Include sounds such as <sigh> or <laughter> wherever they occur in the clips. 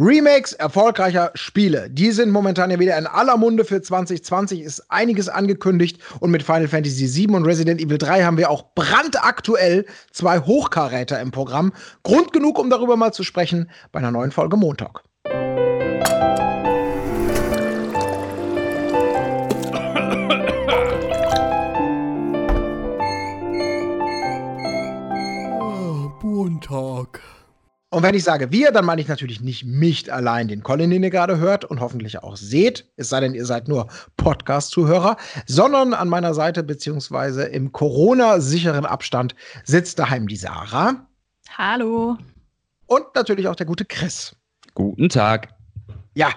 Remakes erfolgreicher Spiele, die sind momentan ja wieder in aller Munde für 2020, ist einiges angekündigt und mit Final Fantasy VII und Resident Evil 3 haben wir auch brandaktuell zwei Hochkaräter im Programm. Grund genug, um darüber mal zu sprechen bei einer neuen Folge Montag. Und wenn ich sage wir, dann meine ich natürlich nicht mich allein, den Colin, den ihr gerade hört und hoffentlich auch seht, es sei denn, ihr seid nur Podcast-Zuhörer, sondern an meiner Seite beziehungsweise im Corona-sicheren Abstand sitzt daheim die Sarah. Hallo. Und natürlich auch der gute Chris. Guten Tag. Ja,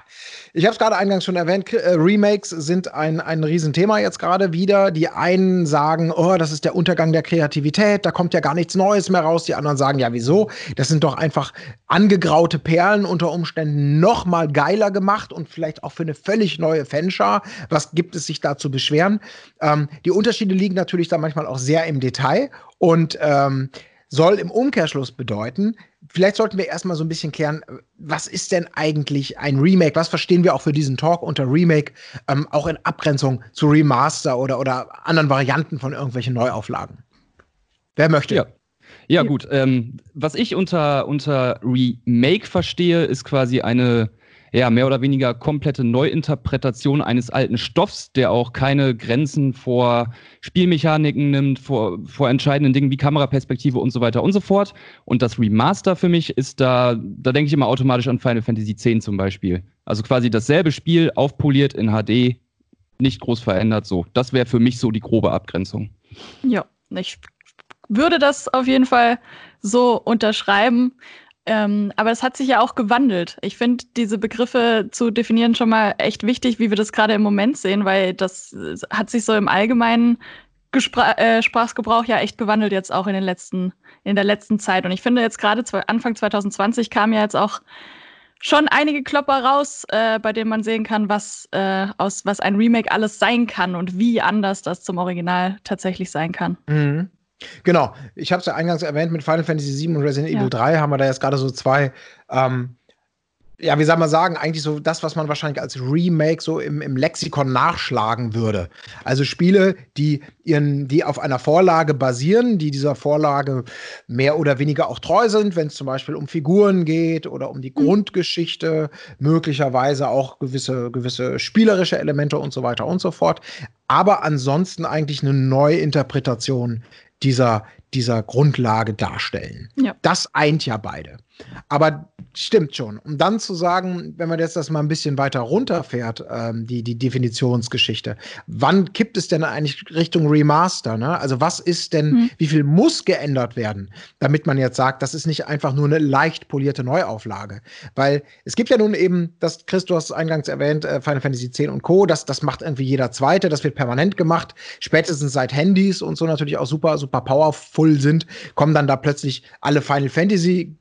ich habe es gerade eingangs schon erwähnt, äh, Remakes sind ein, ein Riesenthema jetzt gerade wieder. Die einen sagen, oh, das ist der Untergang der Kreativität, da kommt ja gar nichts Neues mehr raus. Die anderen sagen, ja, wieso? Das sind doch einfach angegraute Perlen unter Umständen noch mal geiler gemacht und vielleicht auch für eine völlig neue Fanschar. Was gibt es sich da zu beschweren? Ähm, die Unterschiede liegen natürlich da manchmal auch sehr im Detail und ähm, soll im Umkehrschluss bedeuten, vielleicht sollten wir erstmal so ein bisschen klären, was ist denn eigentlich ein Remake? Was verstehen wir auch für diesen Talk unter Remake, ähm, auch in Abgrenzung zu Remaster oder, oder anderen Varianten von irgendwelchen Neuauflagen? Wer möchte? Ja. Ja, gut. Ähm, was ich unter, unter Remake verstehe, ist quasi eine ja, mehr oder weniger komplette Neuinterpretation eines alten Stoffs, der auch keine Grenzen vor Spielmechaniken nimmt, vor, vor entscheidenden Dingen wie Kameraperspektive und so weiter und so fort. Und das Remaster für mich ist da, da denke ich immer automatisch an Final Fantasy X zum Beispiel. Also quasi dasselbe Spiel, aufpoliert in HD, nicht groß verändert, so. Das wäre für mich so die grobe Abgrenzung. Ja, ich würde das auf jeden Fall so unterschreiben. Ähm, aber es hat sich ja auch gewandelt. Ich finde, diese Begriffe zu definieren schon mal echt wichtig, wie wir das gerade im Moment sehen, weil das hat sich so im allgemeinen Gespr äh, Sprachgebrauch ja echt gewandelt jetzt auch in den letzten, in der letzten Zeit. Und ich finde jetzt gerade Anfang 2020 kamen ja jetzt auch schon einige Klopper raus, äh, bei denen man sehen kann, was äh, aus was ein Remake alles sein kann und wie anders das zum Original tatsächlich sein kann. Mhm. Genau, ich habe es ja eingangs erwähnt, mit Final Fantasy VII und Resident ja. Evil 3 haben wir da jetzt gerade so zwei, ähm, ja, wie soll man sagen, eigentlich so das, was man wahrscheinlich als Remake so im, im Lexikon nachschlagen würde. Also Spiele, die, ihren, die auf einer Vorlage basieren, die dieser Vorlage mehr oder weniger auch treu sind, wenn es zum Beispiel um Figuren geht oder um die mhm. Grundgeschichte, möglicherweise auch gewisse, gewisse spielerische Elemente und so weiter und so fort. Aber ansonsten eigentlich eine Neuinterpretation dieser, dieser Grundlage darstellen. Ja. Das eint ja beide. Aber stimmt schon. Um dann zu sagen, wenn man jetzt das mal ein bisschen weiter runterfährt, ähm, die, die Definitionsgeschichte, wann kippt es denn eigentlich Richtung Remaster? Ne? Also was ist denn, mhm. wie viel muss geändert werden, damit man jetzt sagt, das ist nicht einfach nur eine leicht polierte Neuauflage? Weil es gibt ja nun eben, das Chris, du hast es eingangs erwähnt, äh, Final Fantasy X und Co., das, das macht irgendwie jeder Zweite, das wird permanent gemacht, spätestens seit Handys und so natürlich auch super, super powerful sind, kommen dann da plötzlich alle Final Fantasy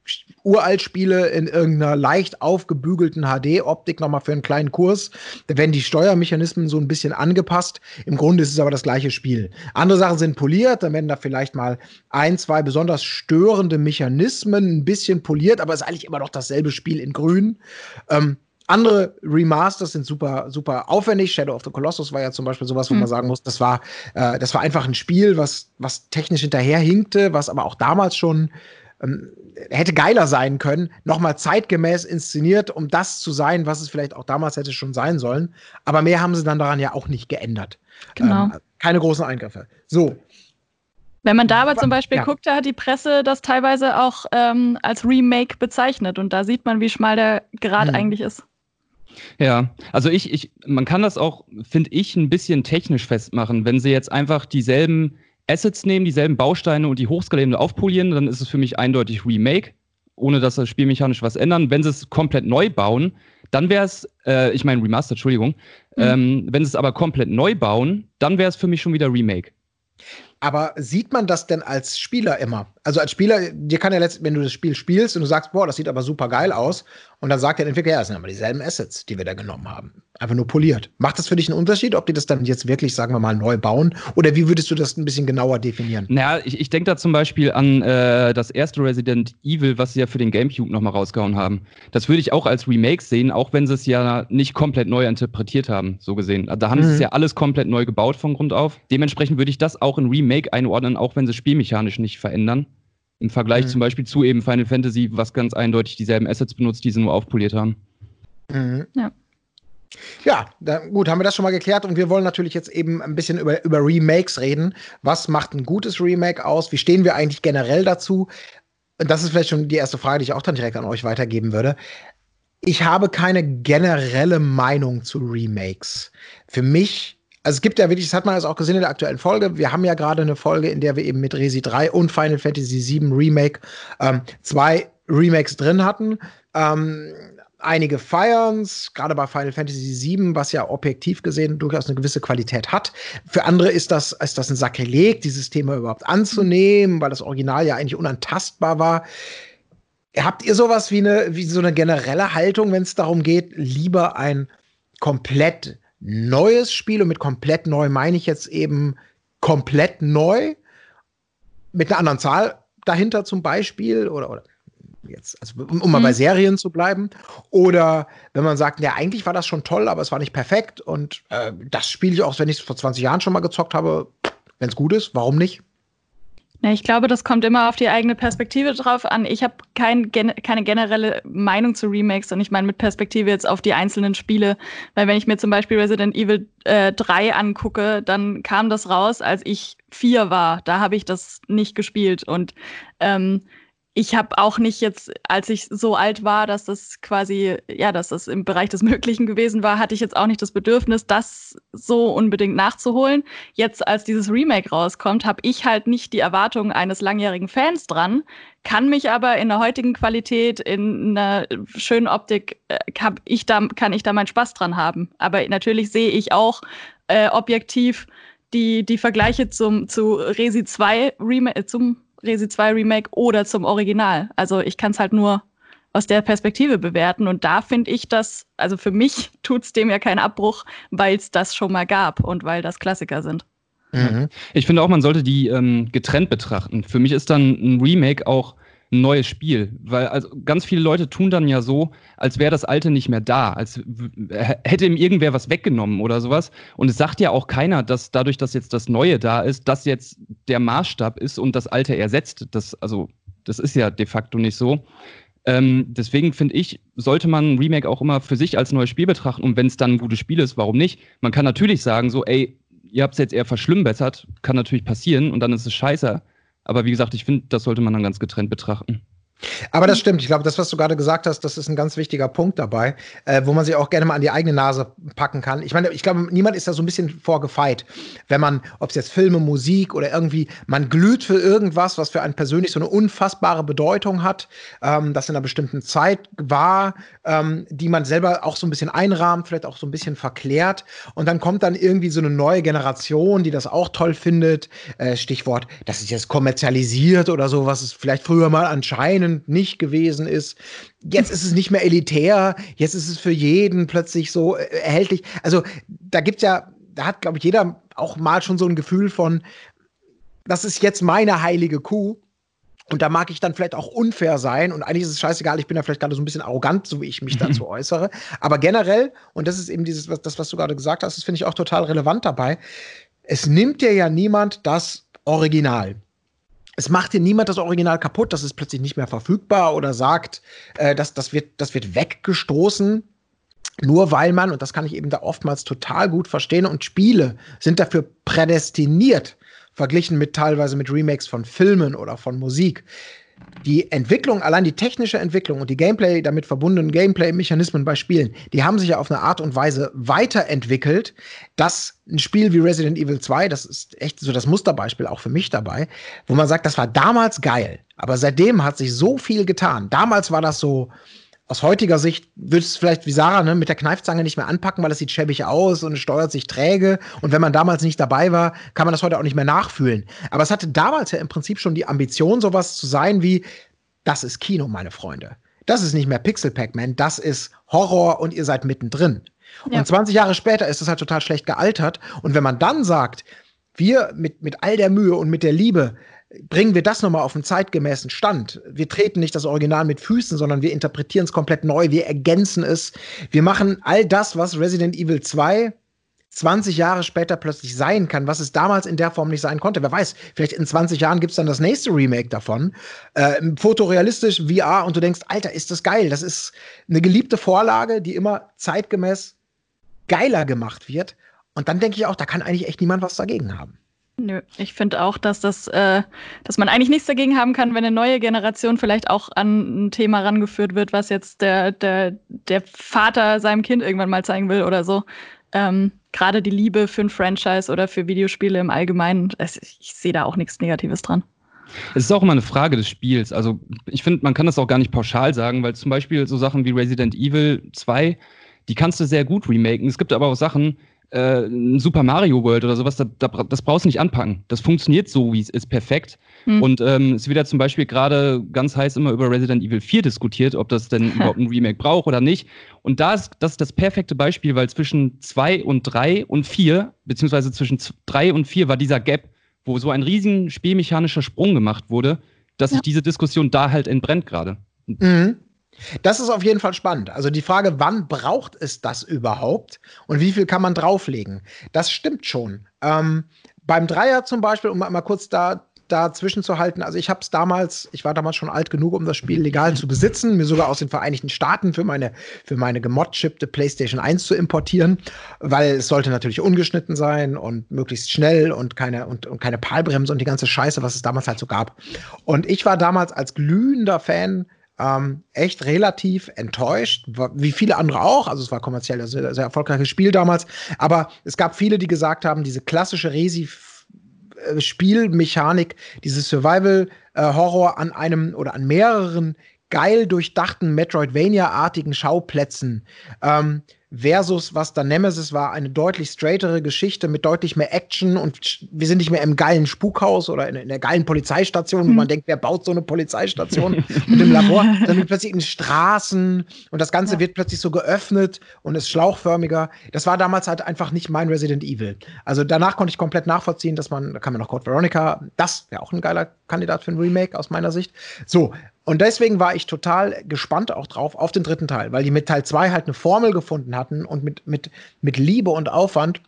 Uralt-Spiele in irgendeiner leicht aufgebügelten HD-Optik nochmal für einen kleinen Kurs. Da werden die Steuermechanismen so ein bisschen angepasst. Im Grunde ist es aber das gleiche Spiel. Andere Sachen sind poliert, dann werden da vielleicht mal ein, zwei besonders störende Mechanismen ein bisschen poliert, aber es ist eigentlich immer noch dasselbe Spiel in Grün. Ähm, andere Remasters sind super, super aufwendig. Shadow of the Colossus war ja zum Beispiel sowas, wo mhm. man sagen muss, das war, äh, das war einfach ein Spiel, was, was technisch hinterherhinkte, was aber auch damals schon ähm, hätte geiler sein können, nochmal zeitgemäß inszeniert, um das zu sein, was es vielleicht auch damals hätte schon sein sollen. Aber mehr haben sie dann daran ja auch nicht geändert. Genau. Ähm, keine großen Eingriffe. So. Wenn man da aber zum Beispiel ja. guckt, da hat die Presse das teilweise auch ähm, als Remake bezeichnet und da sieht man, wie schmal der Grad hm. eigentlich ist. Ja, also ich, ich, man kann das auch, finde ich, ein bisschen technisch festmachen, wenn sie jetzt einfach dieselben Assets nehmen, dieselben Bausteine und die hochskalierende aufpolieren, dann ist es für mich eindeutig Remake, ohne dass das spielmechanisch was ändern. Wenn sie es komplett neu bauen, dann wäre es, äh, ich meine Remaster, Entschuldigung, mhm. ähm, wenn sie es aber komplett neu bauen, dann wäre es für mich schon wieder Remake. Aber sieht man das denn als Spieler immer? Also als Spieler, dir kann ja letztendlich, wenn du das Spiel spielst und du sagst, boah, das sieht aber super geil aus, und dann sagt der Entwickler, ja, das sind aber dieselben Assets, die wir da genommen haben. Einfach nur poliert. Macht das für dich einen Unterschied, ob die das dann jetzt wirklich, sagen wir mal, neu bauen? Oder wie würdest du das ein bisschen genauer definieren? Naja, ich, ich denke da zum Beispiel an äh, das erste Resident Evil, was sie ja für den GameCube nochmal rausgehauen haben. Das würde ich auch als Remake sehen, auch wenn sie es ja nicht komplett neu interpretiert haben, so gesehen. Da haben mhm. sie es ja alles komplett neu gebaut von Grund auf. Dementsprechend würde ich das auch in Remake einordnen, auch wenn sie spielmechanisch nicht verändern. Im Vergleich mhm. zum Beispiel zu eben Final Fantasy, was ganz eindeutig dieselben Assets benutzt, die sie nur aufpoliert haben. Mhm. Ja. Ja, da, gut, haben wir das schon mal geklärt und wir wollen natürlich jetzt eben ein bisschen über, über Remakes reden. Was macht ein gutes Remake aus? Wie stehen wir eigentlich generell dazu? Und das ist vielleicht schon die erste Frage, die ich auch dann direkt an euch weitergeben würde. Ich habe keine generelle Meinung zu Remakes. Für mich, also es gibt ja wirklich, das hat man also auch gesehen in der aktuellen Folge. Wir haben ja gerade eine Folge, in der wir eben mit Resi 3 und Final Fantasy 7 Remake ähm, zwei Remakes drin hatten. Ähm, Einige feiern es, gerade bei Final Fantasy VII, was ja objektiv gesehen durchaus eine gewisse Qualität hat. Für andere ist das, ist das ein Sakrileg, dieses Thema überhaupt anzunehmen, weil das Original ja eigentlich unantastbar war. Habt ihr sowas wie eine, wie so eine generelle Haltung, wenn es darum geht, lieber ein komplett neues Spiel und mit komplett neu meine ich jetzt eben komplett neu mit einer anderen Zahl dahinter zum Beispiel oder, oder jetzt, also um, um mal bei mhm. Serien zu bleiben. Oder wenn man sagt, ja, eigentlich war das schon toll, aber es war nicht perfekt und äh, das spiele ich auch, wenn ich es vor 20 Jahren schon mal gezockt habe, wenn es gut ist, warum nicht? Ja, ich glaube, das kommt immer auf die eigene Perspektive drauf an. Ich habe kein, keine generelle Meinung zu Remakes und ich meine mit Perspektive jetzt auf die einzelnen Spiele, weil wenn ich mir zum Beispiel Resident Evil äh, 3 angucke, dann kam das raus, als ich vier war. Da habe ich das nicht gespielt und ähm, ich habe auch nicht jetzt, als ich so alt war, dass das quasi, ja, dass das im Bereich des Möglichen gewesen war, hatte ich jetzt auch nicht das Bedürfnis, das so unbedingt nachzuholen. Jetzt, als dieses Remake rauskommt, habe ich halt nicht die Erwartungen eines langjährigen Fans dran, kann mich aber in der heutigen Qualität, in einer schönen Optik, äh, kann ich da, kann ich da meinen Spaß dran haben. Aber natürlich sehe ich auch äh, objektiv die, die Vergleiche zum, zu Resi 2 Remake, äh, zum Resi 2 Remake oder zum Original. Also ich kann es halt nur aus der Perspektive bewerten. Und da finde ich das, also für mich <laughs> tut es dem ja keinen Abbruch, weil es das schon mal gab und weil das Klassiker sind. Mhm. Ich finde auch, man sollte die ähm, getrennt betrachten. Für mich ist dann ein Remake auch ein neues Spiel. Weil also ganz viele Leute tun dann ja so, als wäre das Alte nicht mehr da, als hätte ihm irgendwer was weggenommen oder sowas. Und es sagt ja auch keiner, dass dadurch, dass jetzt das Neue da ist, das jetzt der Maßstab ist und das Alte ersetzt. Das, also, das ist ja de facto nicht so. Ähm, deswegen finde ich, sollte man ein Remake auch immer für sich als neues Spiel betrachten. Und wenn es dann ein gutes Spiel ist, warum nicht? Man kann natürlich sagen, so, ey, ihr habt es jetzt eher verschlimmbessert, kann natürlich passieren und dann ist es scheiße. Aber wie gesagt, ich finde, das sollte man dann ganz getrennt betrachten. Aber das stimmt. Ich glaube, das, was du gerade gesagt hast, das ist ein ganz wichtiger Punkt dabei, äh, wo man sich auch gerne mal an die eigene Nase packen kann. Ich meine, ich glaube, niemand ist da so ein bisschen vorgefeit, wenn man, ob es jetzt Filme, Musik oder irgendwie, man glüht für irgendwas, was für einen persönlich so eine unfassbare Bedeutung hat, ähm, das in einer bestimmten Zeit war, ähm, die man selber auch so ein bisschen einrahmt, vielleicht auch so ein bisschen verklärt. Und dann kommt dann irgendwie so eine neue Generation, die das auch toll findet. Äh, Stichwort, das ist jetzt kommerzialisiert oder so, was es vielleicht früher mal anscheinend anscheinend nicht gewesen ist. Jetzt ist es nicht mehr elitär, jetzt ist es für jeden plötzlich so äh, erhältlich. Also da gibt es ja, da hat, glaube ich, jeder auch mal schon so ein Gefühl von, das ist jetzt meine heilige Kuh. Und da mag ich dann vielleicht auch unfair sein. Und eigentlich ist es scheißegal, ich bin da vielleicht gerade so ein bisschen arrogant, so wie ich mich dazu <laughs> äußere. Aber generell, und das ist eben dieses, was, das, was du gerade gesagt hast, das finde ich auch total relevant dabei. Es nimmt dir ja niemand das Original es macht dir niemand das Original kaputt, das ist plötzlich nicht mehr verfügbar oder sagt, äh, dass das wird, das wird weggestoßen. Nur weil man, und das kann ich eben da oftmals total gut verstehen, und Spiele sind dafür prädestiniert, verglichen mit teilweise mit Remakes von Filmen oder von Musik, die Entwicklung, allein die technische Entwicklung und die Gameplay, damit verbundenen Gameplay-Mechanismen bei Spielen, die haben sich ja auf eine Art und Weise weiterentwickelt, dass ein Spiel wie Resident Evil 2, das ist echt so das Musterbeispiel auch für mich dabei, wo man sagt, das war damals geil, aber seitdem hat sich so viel getan. Damals war das so, aus heutiger Sicht würdest du es vielleicht wie Sarah ne, mit der Kneifzange nicht mehr anpacken, weil es sieht schäbig aus und es steuert sich träge. Und wenn man damals nicht dabei war, kann man das heute auch nicht mehr nachfühlen. Aber es hatte damals ja im Prinzip schon die Ambition, sowas zu sein wie, das ist Kino, meine Freunde. Das ist nicht mehr Pixel Pac-Man, das ist Horror und ihr seid mittendrin. Ja. Und 20 Jahre später ist es halt total schlecht gealtert. Und wenn man dann sagt, wir mit, mit all der Mühe und mit der Liebe bringen wir das nochmal auf einen zeitgemäßen Stand. Wir treten nicht das Original mit Füßen, sondern wir interpretieren es komplett neu, wir ergänzen es. Wir machen all das, was Resident Evil 2 20 Jahre später plötzlich sein kann, was es damals in der Form nicht sein konnte. Wer weiß, vielleicht in 20 Jahren gibt es dann das nächste Remake davon. Äh, fotorealistisch, VR, und du denkst, Alter, ist das geil. Das ist eine geliebte Vorlage, die immer zeitgemäß geiler gemacht wird. Und dann denke ich auch, da kann eigentlich echt niemand was dagegen haben. Nö, ich finde auch, dass das, äh, dass man eigentlich nichts dagegen haben kann, wenn eine neue Generation vielleicht auch an ein Thema rangeführt wird, was jetzt der, der, der Vater seinem Kind irgendwann mal zeigen will oder so. Ähm, Gerade die Liebe für ein Franchise oder für Videospiele im Allgemeinen, ich sehe da auch nichts Negatives dran. Es ist auch immer eine Frage des Spiels. Also ich finde, man kann das auch gar nicht pauschal sagen, weil zum Beispiel so Sachen wie Resident Evil 2, die kannst du sehr gut remaken. Es gibt aber auch Sachen, äh, ein Super Mario World oder sowas, da, da, das brauchst du nicht anpacken. Das funktioniert so, wie es ist, perfekt. Hm. Und ähm, es wird ja zum Beispiel gerade ganz heiß immer über Resident Evil 4 diskutiert, ob das denn <laughs> überhaupt ein Remake braucht oder nicht. Und da ist das ist das perfekte Beispiel, weil zwischen 2 und 3 und 4, beziehungsweise zwischen 3 und 4 war dieser Gap, wo so ein riesen spielmechanischer Sprung gemacht wurde, dass ja. sich diese Diskussion da halt entbrennt gerade. Mhm. Das ist auf jeden Fall spannend. Also die Frage, wann braucht es das überhaupt und wie viel kann man drauflegen? Das stimmt schon. Ähm, beim Dreier zum Beispiel, um mal kurz da dazwischen zu halten. Also ich habe es damals, ich war damals schon alt genug, um das Spiel legal zu besitzen, mir sogar aus den Vereinigten Staaten für meine, für meine gemodchippte PlayStation 1 zu importieren, weil es sollte natürlich ungeschnitten sein und möglichst schnell und keine, und, und keine Palbremse und die ganze Scheiße, was es damals halt so gab. Und ich war damals als glühender Fan ähm, echt relativ enttäuscht, wie viele andere auch. Also es war kommerziell ein sehr, sehr erfolgreiches Spiel damals. Aber es gab viele, die gesagt haben, diese klassische Resi äh, Spielmechanik, diese Survival-Horror äh, an einem oder an mehreren geil durchdachten Metroidvania-artigen Schauplätzen. Ähm, versus was dann Nemesis war, eine deutlich straightere Geschichte mit deutlich mehr Action und wir sind nicht mehr im geilen Spukhaus oder in, in der geilen Polizeistation, wo man mhm. denkt, wer baut so eine Polizeistation <laughs> und im Labor, dann plötzlich in Straßen und das Ganze ja. wird plötzlich so geöffnet und ist schlauchförmiger. Das war damals halt einfach nicht mein Resident Evil. Also danach konnte ich komplett nachvollziehen, dass man, da kann man noch Code Veronica, das wäre auch ein geiler Kandidat für ein Remake aus meiner Sicht. So, und deswegen war ich total gespannt auch drauf auf den dritten Teil, weil die mit Teil 2 halt eine Formel gefunden hatten und mit, mit, mit Liebe und Aufwand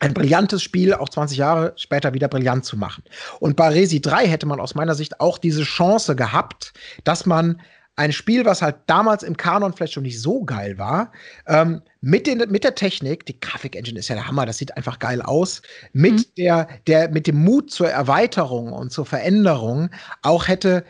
ein brillantes Spiel auch 20 Jahre später wieder brillant zu machen. Und bei Resi 3 hätte man aus meiner Sicht auch diese Chance gehabt, dass man ein Spiel, was halt damals im Kanon vielleicht schon nicht so geil war, ähm, mit, den, mit der Technik, die Grafik-Engine ist ja der Hammer, das sieht einfach geil aus, mit, mhm. der, der, mit dem Mut zur Erweiterung und zur Veränderung auch hätte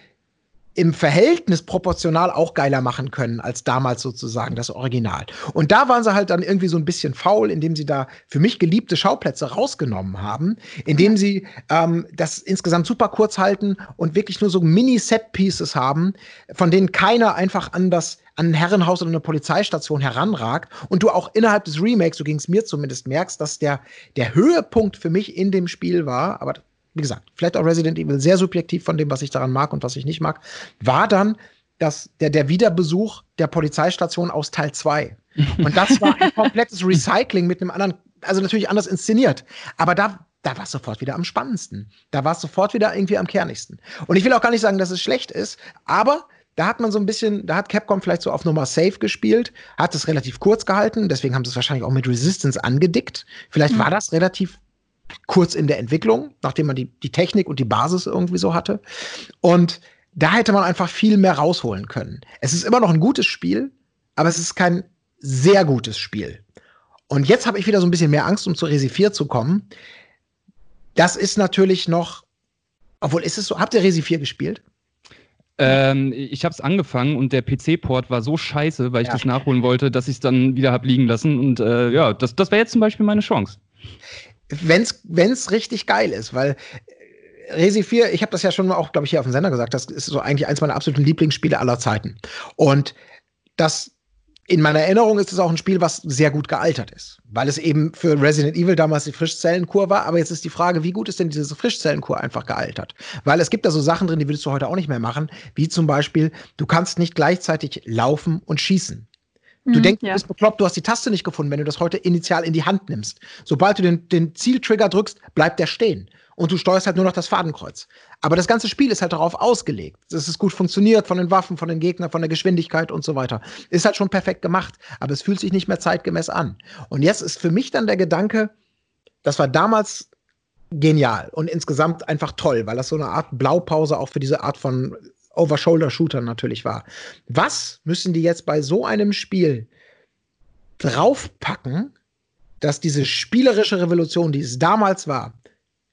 im Verhältnis proportional auch geiler machen können als damals sozusagen das Original. Und da waren sie halt dann irgendwie so ein bisschen faul, indem sie da für mich geliebte Schauplätze rausgenommen haben, indem sie ähm, das insgesamt super kurz halten und wirklich nur so Mini-Set-Pieces haben, von denen keiner einfach an das an ein Herrenhaus oder eine Polizeistation heranragt und du auch innerhalb des Remakes, so ging es mir zumindest, merkst, dass der, der Höhepunkt für mich in dem Spiel war, aber wie gesagt, vielleicht auch Resident Evil sehr subjektiv von dem, was ich daran mag und was ich nicht mag, war dann das, der, der Wiederbesuch der Polizeistation aus Teil 2. <laughs> Und das war ein komplettes Recycling mit einem anderen, also natürlich anders inszeniert. Aber da, da war es sofort wieder am spannendsten. Da war es sofort wieder irgendwie am kernigsten. Und ich will auch gar nicht sagen, dass es schlecht ist, aber da hat man so ein bisschen, da hat Capcom vielleicht so auf Nummer safe gespielt, hat es relativ kurz gehalten, deswegen haben sie es wahrscheinlich auch mit Resistance angedickt. Vielleicht mhm. war das relativ kurz in der Entwicklung, nachdem man die, die Technik und die Basis irgendwie so hatte. Und da hätte man einfach viel mehr rausholen können. Es ist immer noch ein gutes Spiel, aber es ist kein sehr gutes Spiel. Und jetzt habe ich wieder so ein bisschen mehr Angst, um zu Resi 4 zu kommen. Das ist natürlich noch, obwohl ist es so, habt ihr Resi 4 gespielt? Ähm, ich habe es angefangen und der PC-Port war so scheiße, weil ich ja. das nachholen wollte, dass ich es dann wieder habe liegen lassen. Und äh, ja, das, das wäre jetzt zum Beispiel meine Chance wenn's wenn's richtig geil ist, weil äh, Resi 4, ich habe das ja schon mal auch, glaube ich, hier auf dem Sender gesagt, das ist so eigentlich eins meiner absoluten Lieblingsspiele aller Zeiten. Und das in meiner Erinnerung ist es auch ein Spiel, was sehr gut gealtert ist, weil es eben für Resident Evil damals die Frischzellenkur war. Aber jetzt ist die Frage, wie gut ist denn diese Frischzellenkur einfach gealtert? Weil es gibt da so Sachen drin, die würdest du heute auch nicht mehr machen, wie zum Beispiel, du kannst nicht gleichzeitig laufen und schießen. Du mhm, denkst, ja. du bist bekloppt, du hast die Taste nicht gefunden, wenn du das heute initial in die Hand nimmst. Sobald du den, den Zieltrigger drückst, bleibt der stehen. Und du steuerst halt nur noch das Fadenkreuz. Aber das ganze Spiel ist halt darauf ausgelegt, dass es gut funktioniert von den Waffen, von den Gegnern, von der Geschwindigkeit und so weiter. Ist halt schon perfekt gemacht, aber es fühlt sich nicht mehr zeitgemäß an. Und jetzt ist für mich dann der Gedanke, das war damals genial und insgesamt einfach toll, weil das so eine Art Blaupause auch für diese Art von Over-Shoulder-Shooter natürlich war. Was müssen die jetzt bei so einem Spiel draufpacken, dass diese spielerische Revolution, die es damals war,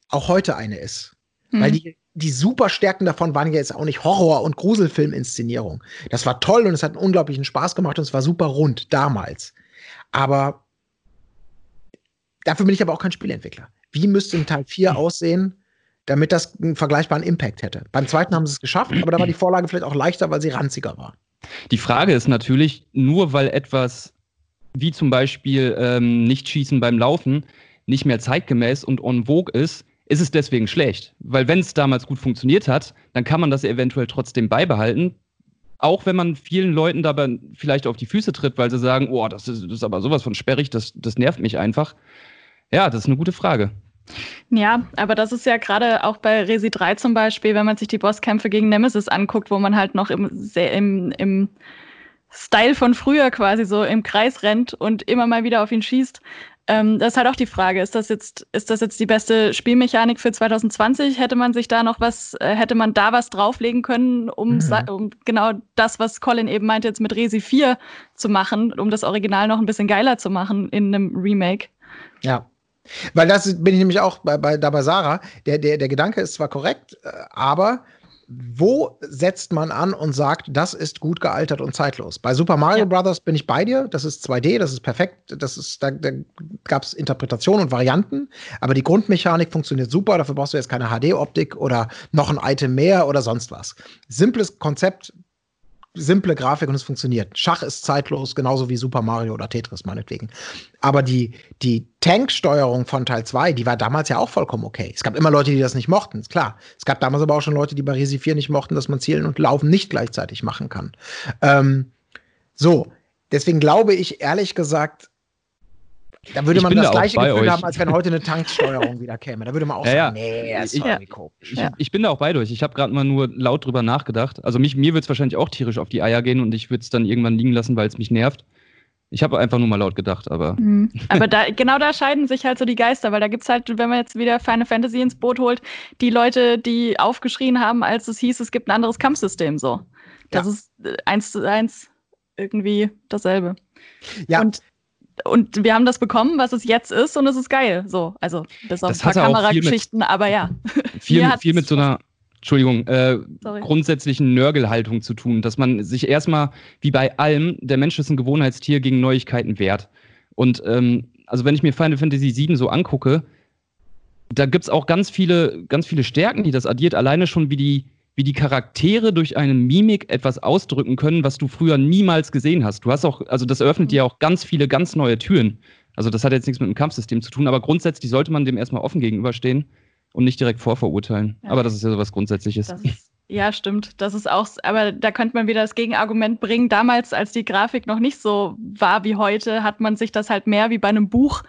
auch heute eine ist? Mhm. Weil die, die Superstärken davon waren ja jetzt auch nicht Horror- und Gruselfilm-Inszenierung. Das war toll und es hat einen unglaublichen Spaß gemacht und es war super rund damals. Aber dafür bin ich aber auch kein Spielentwickler. Wie müsste ein Teil 4 mhm. aussehen, damit das einen vergleichbaren Impact hätte. Beim zweiten haben sie es geschafft, aber da war die Vorlage vielleicht auch leichter, weil sie ranziger war. Die Frage ist natürlich, nur weil etwas wie zum Beispiel ähm, nicht schießen beim Laufen nicht mehr zeitgemäß und on vogue ist, ist es deswegen schlecht. Weil wenn es damals gut funktioniert hat, dann kann man das eventuell trotzdem beibehalten. Auch wenn man vielen Leuten dabei vielleicht auf die Füße tritt, weil sie sagen, oh, das ist, das ist aber sowas von sperrig, das, das nervt mich einfach. Ja, das ist eine gute Frage. Ja, aber das ist ja gerade auch bei Resi 3 zum Beispiel, wenn man sich die Bosskämpfe gegen Nemesis anguckt, wo man halt noch im, im, im Style von früher quasi so im Kreis rennt und immer mal wieder auf ihn schießt. Ähm, das ist halt auch die Frage, ist das jetzt, ist das jetzt die beste Spielmechanik für 2020? Hätte man sich da noch was, äh, hätte man da was drauflegen können, um, mhm. um genau das, was Colin eben meinte, jetzt mit Resi 4 zu machen, um das Original noch ein bisschen geiler zu machen in einem Remake? Ja, weil das bin ich nämlich auch bei, bei, da bei Sarah. Der, der, der Gedanke ist zwar korrekt, äh, aber wo setzt man an und sagt, das ist gut gealtert und zeitlos? Bei Super Mario ja. Brothers bin ich bei dir. Das ist 2D, das ist perfekt. Das ist, da, da gab es Interpretationen und Varianten, aber die Grundmechanik funktioniert super. Dafür brauchst du jetzt keine HD-Optik oder noch ein Item mehr oder sonst was. Simples Konzept, simple Grafik und es funktioniert. Schach ist zeitlos, genauso wie Super Mario oder Tetris meinetwegen. Aber die, die Tanksteuerung von Teil 2, die war damals ja auch vollkommen okay. Es gab immer Leute, die das nicht mochten, ist klar. Es gab damals aber auch schon Leute, die bei Resi 4 nicht mochten, dass man Zielen und Laufen nicht gleichzeitig machen kann. Ähm, so, deswegen glaube ich ehrlich gesagt, da würde ich man das gleiche Gefühl euch. haben, als wenn heute eine Tanksteuerung wieder käme. Da würde man auch ja, sagen, ja. nee, das ich, war ja. ich, ich bin da auch bei euch. Ich habe gerade mal nur laut drüber nachgedacht. Also mich, mir wird es wahrscheinlich auch tierisch auf die Eier gehen und ich würde es dann irgendwann liegen lassen, weil es mich nervt. Ich habe einfach nur mal laut gedacht, aber. Mhm. Aber da, genau da scheiden sich halt so die Geister, weil da gibt es halt, wenn man jetzt wieder Final Fantasy ins Boot holt, die Leute, die aufgeschrien haben, als es hieß, es gibt ein anderes Kampfsystem so. Das ja. ist äh, eins zu eins irgendwie dasselbe. Ja. Und und wir haben das bekommen, was es jetzt ist, und es ist geil. So, also bis auf das ein paar Kamerageschichten, aber ja. <laughs> Viel, <laughs> viel mit so einer, Entschuldigung, äh, grundsätzlichen Nörgelhaltung zu tun, dass man sich erstmal, wie bei allem, der Mensch ist ein Gewohnheitstier gegen Neuigkeiten wehrt. Und ähm, also wenn ich mir Final Fantasy VII so angucke, da gibt es auch ganz viele, ganz viele Stärken, die das addiert, alleine schon wie die wie die Charaktere durch eine Mimik etwas ausdrücken können, was du früher niemals gesehen hast. Du hast auch, also das eröffnet dir auch ganz viele ganz neue Türen. Also das hat jetzt nichts mit dem Kampfsystem zu tun, aber grundsätzlich sollte man dem erstmal offen gegenüberstehen und nicht direkt vorverurteilen. Ja. Aber das ist ja sowas Grundsätzliches. Ist, ja, stimmt. Das ist auch, aber da könnte man wieder das Gegenargument bringen. Damals, als die Grafik noch nicht so war wie heute, hat man sich das halt mehr wie bei einem Buch,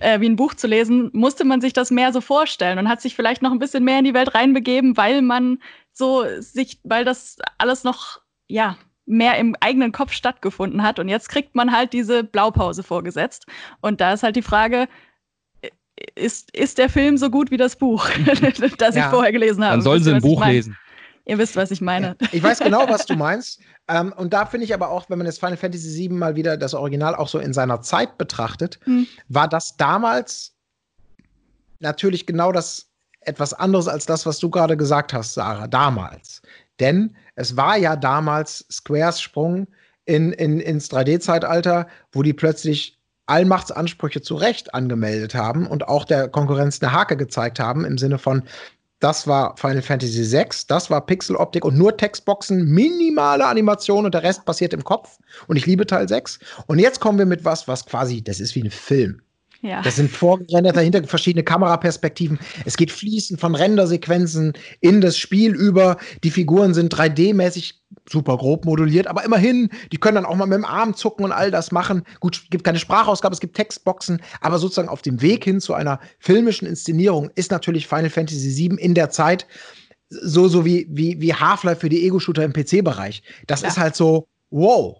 äh, wie ein Buch zu lesen, musste man sich das mehr so vorstellen und hat sich vielleicht noch ein bisschen mehr in die Welt reinbegeben, weil man so sich, weil das alles noch, ja, mehr im eigenen Kopf stattgefunden hat. Und jetzt kriegt man halt diese Blaupause vorgesetzt. Und da ist halt die Frage, ist, ist der Film so gut wie das Buch, <laughs> das ja. ich vorher gelesen habe? Dann sollen sie ein Buch lesen. Ihr wisst, was ich meine. Ja. Ich weiß genau, was du <laughs> meinst. ähm, und da finde ich aber auch, wenn man jetzt Final Fantasy VII mal wieder das Original auch so in seiner Zeit betrachtet, hm. war das damals natürlich genau das etwas anderes als das, was du gerade gesagt hast, Sarah, damals. Denn es war ja damals Squares Sprung in, in, ins 3D-Zeitalter, wo die plötzlich Allmachtsansprüche zu Recht angemeldet haben und auch der Konkurrenz eine Hake gezeigt haben, im Sinne von, das war Final Fantasy VI, das war Pixeloptik und nur Textboxen, minimale Animation und der Rest passiert im Kopf. Und ich liebe Teil 6. Und jetzt kommen wir mit was, was quasi, das ist wie ein Film. Ja. Das sind vorgerendert dahinter verschiedene Kameraperspektiven. Es geht fließend von Rendersequenzen in das Spiel über. Die Figuren sind 3D-mäßig super grob moduliert, aber immerhin, die können dann auch mal mit dem Arm zucken und all das machen. Gut, es gibt keine Sprachausgabe, es gibt Textboxen, aber sozusagen auf dem Weg hin zu einer filmischen Inszenierung ist natürlich Final Fantasy VII in der Zeit so, so wie, wie, wie Half-Life für die Ego-Shooter im PC-Bereich. Das ja. ist halt so, wow.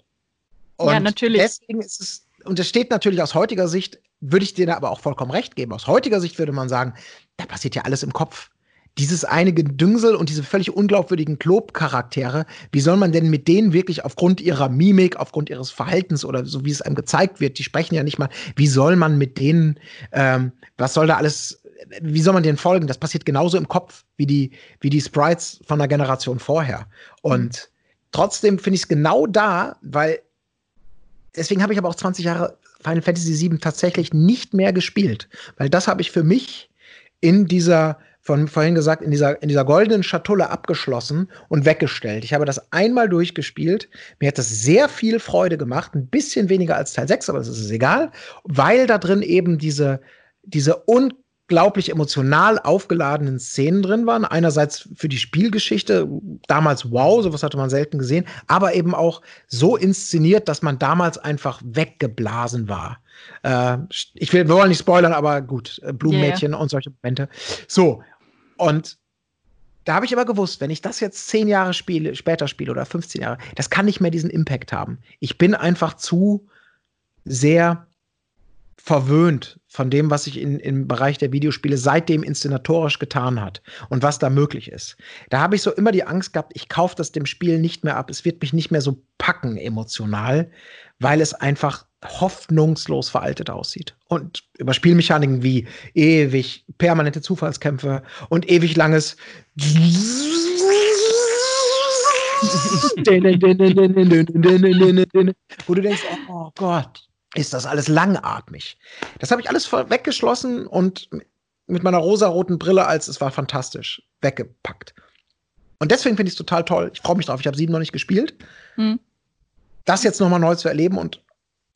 Und ja, natürlich. Deswegen ist es, und es steht natürlich aus heutiger Sicht, würde ich dir da aber auch vollkommen recht geben. Aus heutiger Sicht würde man sagen, da passiert ja alles im Kopf dieses eine Gedüngsel und diese völlig unglaubwürdigen Klob-Charaktere, wie soll man denn mit denen wirklich aufgrund ihrer Mimik, aufgrund ihres Verhaltens oder so wie es einem gezeigt wird, die sprechen ja nicht mal, wie soll man mit denen, ähm, was soll da alles, wie soll man denen folgen? Das passiert genauso im Kopf wie die, wie die Sprites von der Generation vorher. Und mhm. trotzdem finde ich es genau da, weil deswegen habe ich aber auch 20 Jahre Final Fantasy VII tatsächlich nicht mehr gespielt, weil das habe ich für mich in dieser von vorhin gesagt, in dieser, in dieser goldenen Schatulle abgeschlossen und weggestellt. Ich habe das einmal durchgespielt. Mir hat das sehr viel Freude gemacht. Ein bisschen weniger als Teil 6, aber das ist egal, weil da drin eben diese, diese unglaublich emotional aufgeladenen Szenen drin waren. Einerseits für die Spielgeschichte, damals wow, sowas hatte man selten gesehen, aber eben auch so inszeniert, dass man damals einfach weggeblasen war. Äh, ich will, wir wollen nicht spoilern, aber gut, äh, Blumenmädchen yeah. und solche Momente. So, und da habe ich aber gewusst, wenn ich das jetzt zehn Jahre spiele, später spiele oder 15 Jahre, das kann nicht mehr diesen Impact haben. Ich bin einfach zu sehr verwöhnt von dem, was sich in, im Bereich der Videospiele seitdem inszenatorisch getan hat und was da möglich ist. Da habe ich so immer die Angst gehabt, ich kaufe das dem Spiel nicht mehr ab. Es wird mich nicht mehr so packen emotional, weil es einfach hoffnungslos veraltet aussieht. Und über Spielmechaniken wie ewig permanente Zufallskämpfe und ewig langes <laughs> wo du denkst, oh Gott, ist das alles langatmig. Das habe ich alles weggeschlossen und mit meiner rosaroten Brille, als es war fantastisch, weggepackt. Und deswegen finde ich es total toll. Ich freue mich drauf. Ich habe sieben noch nicht gespielt. Hm. Das jetzt nochmal neu zu erleben und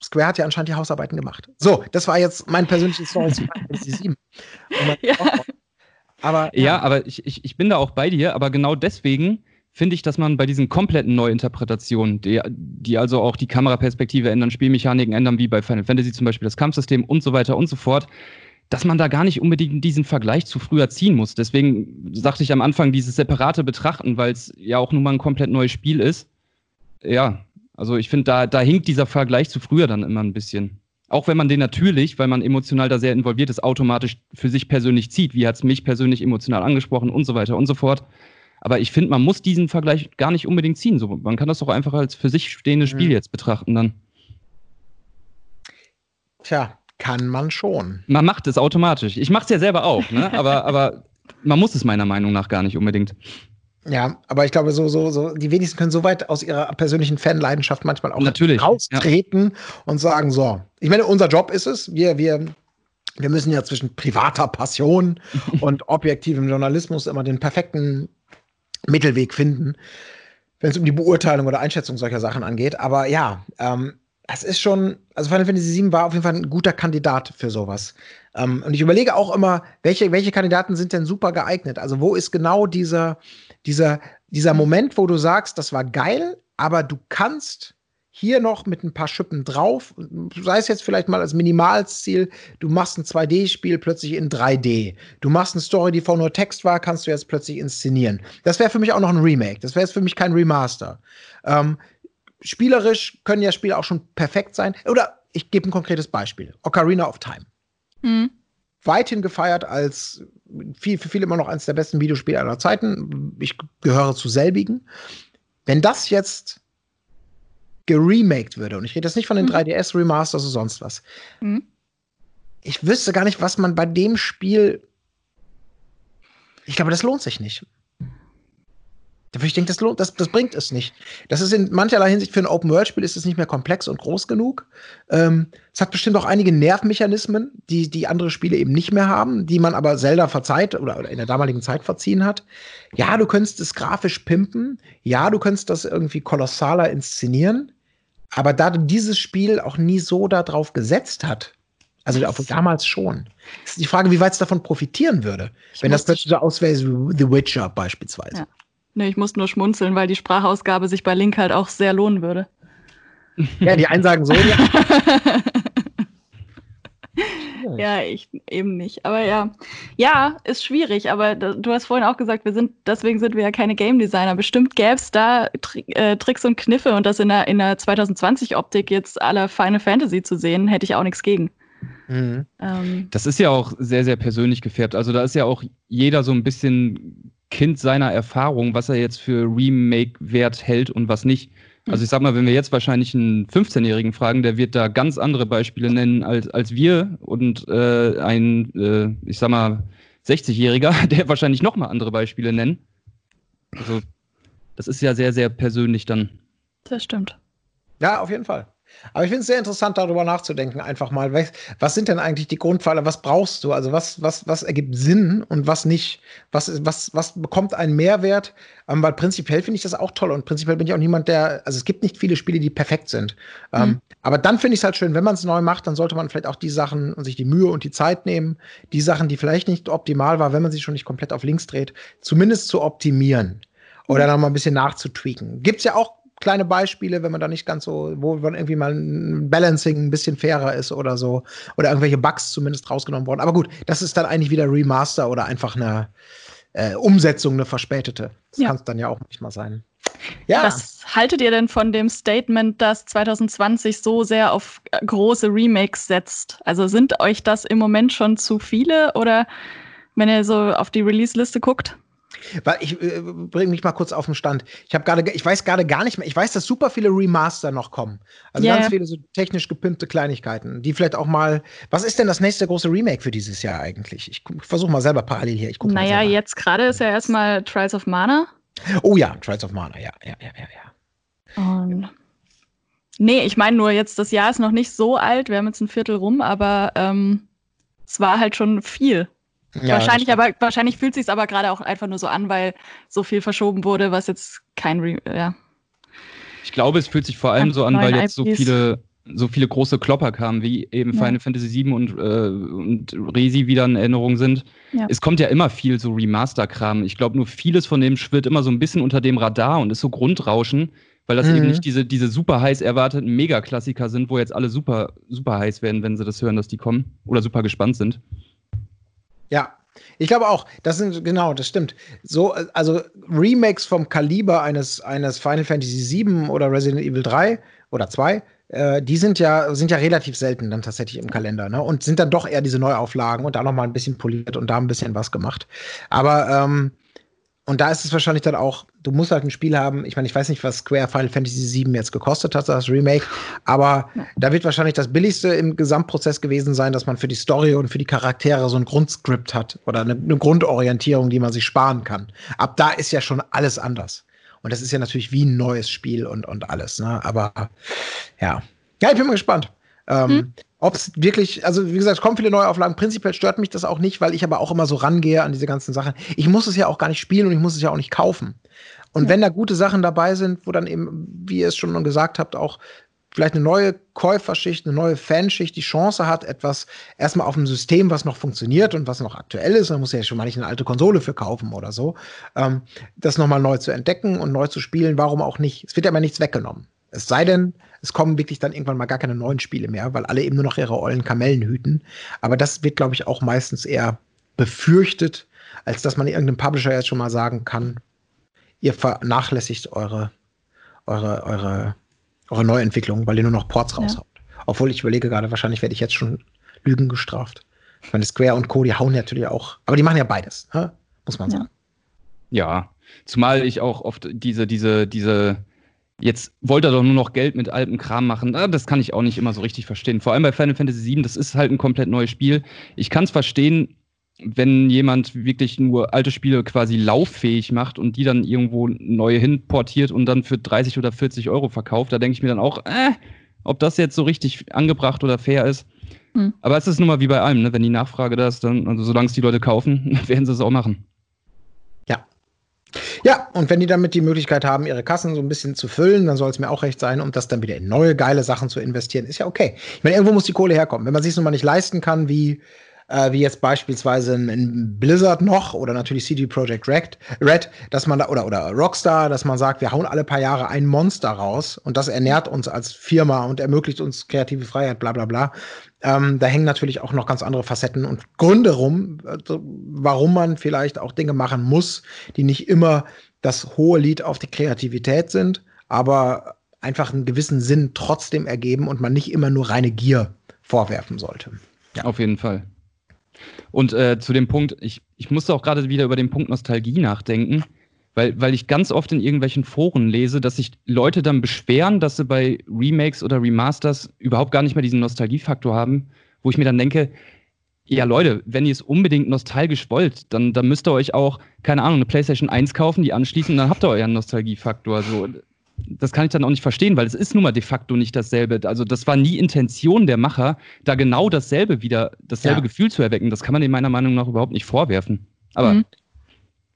Square hat ja anscheinend die Hausarbeiten gemacht. So, das war jetzt mein persönliches Story zu Final Fantasy 7. <laughs> Ja. Aber, ja. ja, aber ich, ich, ich bin da auch bei dir, aber genau deswegen finde ich, dass man bei diesen kompletten Neuinterpretationen, die, die also auch die Kameraperspektive ändern, Spielmechaniken ändern, wie bei Final Fantasy zum Beispiel das Kampfsystem und so weiter und so fort, dass man da gar nicht unbedingt diesen Vergleich zu früher ziehen muss. Deswegen sagte ich am Anfang dieses separate Betrachten, weil es ja auch nun mal ein komplett neues Spiel ist. Ja, also ich finde, da, da hinkt dieser Vergleich zu früher dann immer ein bisschen. Auch wenn man den natürlich, weil man emotional da sehr involviert ist, automatisch für sich persönlich zieht. Wie hat es mich persönlich emotional angesprochen und so weiter und so fort. Aber ich finde, man muss diesen Vergleich gar nicht unbedingt ziehen. So, man kann das doch einfach als für sich stehendes Spiel mhm. jetzt betrachten dann. Tja, kann man schon. Man macht es automatisch. Ich mache es ja selber auch, ne? <laughs> aber, aber man muss es meiner Meinung nach gar nicht unbedingt. Ja, aber ich glaube, so, so, so, die wenigsten können so weit aus ihrer persönlichen Fanleidenschaft manchmal auch Natürlich, raustreten ja. und sagen: So, ich meine, unser Job ist es, wir, wir, wir müssen ja zwischen privater Passion <laughs> und objektivem Journalismus immer den perfekten Mittelweg finden, wenn es um die Beurteilung oder Einschätzung solcher Sachen angeht. Aber ja, ähm, es ist schon, also Final Fantasy VII war auf jeden Fall ein guter Kandidat für sowas. Ähm, und ich überlege auch immer, welche, welche Kandidaten sind denn super geeignet? Also, wo ist genau dieser, dieser, dieser Moment, wo du sagst, das war geil, aber du kannst hier noch mit ein paar Schippen drauf, sei es jetzt vielleicht mal als Minimalziel, du machst ein 2D-Spiel plötzlich in 3D. Du machst eine Story, die vorher nur Text war, kannst du jetzt plötzlich inszenieren. Das wäre für mich auch noch ein Remake. Das wäre jetzt für mich kein Remaster. Ähm, spielerisch können ja Spiele auch schon perfekt sein. Oder ich gebe ein konkretes Beispiel: Ocarina of Time. Mhm. Weithin gefeiert als viel, für viele immer noch eines der besten Videospiele aller Zeiten. Ich gehöre zu selbigen. Wenn das jetzt geremaked würde, und ich rede jetzt nicht von den mhm. 3DS Remasters oder sonst was, mhm. ich wüsste gar nicht, was man bei dem Spiel. Ich glaube, das lohnt sich nicht. Ich denke, das, das, das bringt es nicht. Das ist in mancherlei Hinsicht für ein Open-World-Spiel ist es nicht mehr komplex und groß genug. Ähm, es hat bestimmt auch einige Nervmechanismen, die, die andere Spiele eben nicht mehr haben, die man aber Zelda verzeiht oder, oder in der damaligen Zeit verziehen hat. Ja, du könntest es grafisch pimpen. Ja, du könntest das irgendwie kolossaler inszenieren. Aber da dieses Spiel auch nie so darauf gesetzt hat, Also damals schon. Ist die Frage, wie weit es davon profitieren würde, ich wenn das plötzlich so auswäre wie The Witcher beispielsweise. Ja. Nee, ich muss nur schmunzeln, weil die Sprachausgabe sich bei Link halt auch sehr lohnen würde. Ja, die einen sagen so. Ja. <laughs> ja, ich eben nicht. Aber ja, ja, ist schwierig. Aber du hast vorhin auch gesagt, wir sind, deswegen sind wir ja keine Game Designer. Bestimmt gäbe es da Tri äh, Tricks und Kniffe und das in der, in der 2020-Optik jetzt aller Final Fantasy zu sehen, hätte ich auch nichts gegen. Mhm. Ähm, das ist ja auch sehr, sehr persönlich gefärbt. Also da ist ja auch jeder so ein bisschen Kind seiner Erfahrung, was er jetzt für Remake-Wert hält und was nicht. Also ich sag mal, wenn wir jetzt wahrscheinlich einen 15-Jährigen fragen, der wird da ganz andere Beispiele nennen als, als wir und äh, ein, äh, ich sag mal, 60-Jähriger, <laughs> der wahrscheinlich nochmal andere Beispiele nennen. Also das ist ja sehr, sehr persönlich dann. Das stimmt. Ja, auf jeden Fall. Aber ich finde es sehr interessant, darüber nachzudenken, einfach mal. Was, sind denn eigentlich die Grundpfeiler? Was brauchst du? Also, was, was, was ergibt Sinn und was nicht? Was, was, was bekommt einen Mehrwert? Ähm, weil prinzipiell finde ich das auch toll und prinzipiell bin ich auch niemand, der. Also, es gibt nicht viele Spiele, die perfekt sind. Ähm, mhm. aber dann finde ich es halt schön, wenn man es neu macht, dann sollte man vielleicht auch die Sachen und sich die Mühe und die Zeit nehmen, die Sachen, die vielleicht nicht optimal war, wenn man sie schon nicht komplett auf links dreht, zumindest zu optimieren oder mhm. noch mal ein bisschen nachzutweaken. Gibt es ja auch kleine Beispiele, wenn man da nicht ganz so, wo man irgendwie mal ein Balancing ein bisschen fairer ist oder so. Oder irgendwelche Bugs zumindest rausgenommen worden. Aber gut, das ist dann eigentlich wieder Remaster oder einfach eine äh, Umsetzung, eine verspätete. Das ja. kann es dann ja auch nicht mal sein. Ja. Was haltet ihr denn von dem Statement, dass 2020 so sehr auf große Remakes setzt? Also sind euch das im Moment schon zu viele oder wenn ihr so auf die Release-Liste guckt? Weil ich äh, bringe mich mal kurz auf den Stand. Ich habe gerade, ich weiß gerade gar nicht mehr. Ich weiß, dass super viele Remaster noch kommen. Also yeah. ganz viele so technisch gepimpte Kleinigkeiten, die vielleicht auch mal. Was ist denn das nächste große Remake für dieses Jahr eigentlich? Ich versuche mal selber parallel hier. Ich guck naja, jetzt gerade ist ja erstmal Trials of Mana. Oh ja, Trials of Mana, ja, ja, ja, ja, ja. Und nee, ich meine nur jetzt, das Jahr ist noch nicht so alt. Wir haben jetzt ein Viertel rum, aber ähm, es war halt schon viel. Ja, wahrscheinlich, aber wahrscheinlich fühlt sich aber gerade auch einfach nur so an, weil so viel verschoben wurde, was jetzt kein Re ja. Ich glaube, es fühlt sich vor allem so an, weil jetzt so viele so viele große Klopper kamen, wie eben ja. Final Fantasy VII und, äh, und Resi wieder in Erinnerung sind. Ja. Es kommt ja immer viel so Remaster-Kram. Ich glaube, nur vieles von dem schwirrt immer so ein bisschen unter dem Radar und ist so Grundrauschen, weil das mhm. eben nicht diese, diese super heiß erwarteten Megaklassiker sind, wo jetzt alle super, super heiß werden, wenn sie das hören, dass die kommen oder super gespannt sind. Ja, ich glaube auch, das sind, genau, das stimmt. So, also Remakes vom Kaliber eines, eines Final Fantasy VII oder Resident Evil 3 oder 2, äh, die sind ja, sind ja relativ selten dann tatsächlich im Kalender, ne? Und sind dann doch eher diese Neuauflagen und da noch mal ein bisschen poliert und da ein bisschen was gemacht. Aber ähm, und da ist es wahrscheinlich dann auch, du musst halt ein Spiel haben. Ich meine, ich weiß nicht, was Square Final Fantasy VII jetzt gekostet hat, das Remake, aber ja. da wird wahrscheinlich das Billigste im Gesamtprozess gewesen sein, dass man für die Story und für die Charaktere so ein Grundskript hat oder eine, eine Grundorientierung, die man sich sparen kann. Ab da ist ja schon alles anders. Und das ist ja natürlich wie ein neues Spiel und, und alles. Ne? Aber ja. Ja, ich bin mal gespannt. Ähm, hm. Ob es wirklich, also wie gesagt, es kommen viele neue Auflagen. Prinzipiell stört mich das auch nicht, weil ich aber auch immer so rangehe an diese ganzen Sachen. Ich muss es ja auch gar nicht spielen und ich muss es ja auch nicht kaufen. Und ja. wenn da gute Sachen dabei sind, wo dann eben, wie ihr es schon gesagt habt, auch vielleicht eine neue Käuferschicht, eine neue Fanschicht die Chance hat, etwas erstmal auf einem System, was noch funktioniert und was noch aktuell ist, man muss ja schon mal nicht eine alte Konsole für kaufen oder so, ähm, das nochmal neu zu entdecken und neu zu spielen, warum auch nicht? Es wird ja immer nichts weggenommen. Es sei denn, es kommen wirklich dann irgendwann mal gar keine neuen Spiele mehr, weil alle eben nur noch ihre ollen Kamellen hüten. Aber das wird, glaube ich, auch meistens eher befürchtet, als dass man irgendeinem Publisher jetzt schon mal sagen kann, ihr vernachlässigt eure, eure, eure, eure Neuentwicklung, weil ihr nur noch Ports ja. raushaut. Obwohl ich überlege gerade, wahrscheinlich werde ich jetzt schon Lügen gestraft. Ich meine, Square und Co., die hauen natürlich auch, aber die machen ja beides, ne? muss man sagen. Ja, zumal ich auch oft diese, diese, diese Jetzt wollte er doch nur noch Geld mit altem Kram machen. Ah, das kann ich auch nicht immer so richtig verstehen. Vor allem bei Final Fantasy VII, das ist halt ein komplett neues Spiel. Ich kann es verstehen, wenn jemand wirklich nur alte Spiele quasi lauffähig macht und die dann irgendwo neue hinportiert und dann für 30 oder 40 Euro verkauft. Da denke ich mir dann auch, äh, ob das jetzt so richtig angebracht oder fair ist. Hm. Aber es ist nun mal wie bei allem, ne? wenn die Nachfrage da ist, dann, also solange es die Leute kaufen, <laughs> werden sie es auch machen. Ja, und wenn die damit die Möglichkeit haben, ihre Kassen so ein bisschen zu füllen, dann soll es mir auch recht sein, um das dann wieder in neue geile Sachen zu investieren. Ist ja okay. Ich meine, irgendwo muss die Kohle herkommen. Wenn man sich nun mal nicht leisten kann, wie äh, wie jetzt beispielsweise in Blizzard noch oder natürlich CD Projekt Red, Red, dass man da oder oder Rockstar, dass man sagt, wir hauen alle paar Jahre ein Monster raus und das ernährt uns als Firma und ermöglicht uns kreative Freiheit, bla bla bla. Ähm, da hängen natürlich auch noch ganz andere Facetten und Gründe rum, also warum man vielleicht auch Dinge machen muss, die nicht immer das hohe Lied auf die Kreativität sind, aber einfach einen gewissen Sinn trotzdem ergeben und man nicht immer nur reine Gier vorwerfen sollte. Ja, auf jeden Fall. Und äh, zu dem Punkt, ich, ich musste auch gerade wieder über den Punkt Nostalgie nachdenken, weil, weil ich ganz oft in irgendwelchen Foren lese, dass sich Leute dann beschweren, dass sie bei Remakes oder Remasters überhaupt gar nicht mehr diesen Nostalgiefaktor haben, wo ich mir dann denke, ja, Leute, wenn ihr es unbedingt nostalgisch wollt, dann, dann müsst ihr euch auch, keine Ahnung, eine PlayStation 1 kaufen, die anschließen, dann habt ihr euren Nostalgiefaktor. So das kann ich dann auch nicht verstehen, weil es ist nun mal de facto nicht dasselbe. Also das war nie Intention der Macher, da genau dasselbe wieder, dasselbe ja. Gefühl zu erwecken. Das kann man in meiner Meinung nach überhaupt nicht vorwerfen. Aber mhm.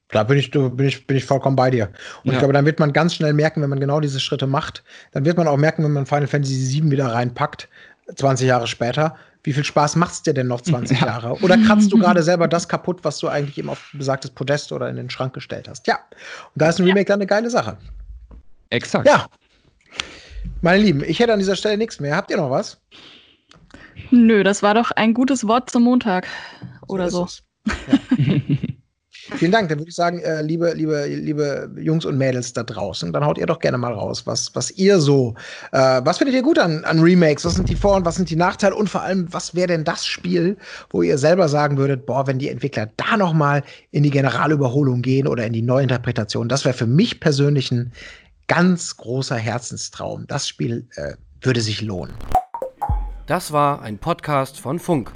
Da bin ich, bin, ich, bin ich vollkommen bei dir. Und ja. ich glaube, dann wird man ganz schnell merken, wenn man genau diese Schritte macht, dann wird man auch merken, wenn man Final Fantasy VII wieder reinpackt, 20 Jahre später, wie viel Spaß macht es dir denn noch 20 <laughs> ja. Jahre? Oder kratzt du gerade selber das kaputt, was du eigentlich eben auf besagtes Podest oder in den Schrank gestellt hast? Ja. Und da ist ein Remake dann eine geile Sache. Exakt. Ja. Meine Lieben, ich hätte an dieser Stelle nichts mehr. Habt ihr noch was? Nö, das war doch ein gutes Wort zum Montag. Oder so. so. Ja. <laughs> Vielen Dank. Dann würde ich sagen, äh, liebe, liebe, liebe Jungs und Mädels da draußen, dann haut ihr doch gerne mal raus, was, was ihr so, äh, was findet ihr gut an, an Remakes? Was sind die Vor- und was sind die Nachteile? Und vor allem, was wäre denn das Spiel, wo ihr selber sagen würdet, boah, wenn die Entwickler da noch mal in die Generalüberholung gehen oder in die Neuinterpretation, das wäre für mich persönlich ein ganz großer Herzenstraum. Das Spiel äh, würde sich lohnen. Das war ein Podcast von Funk.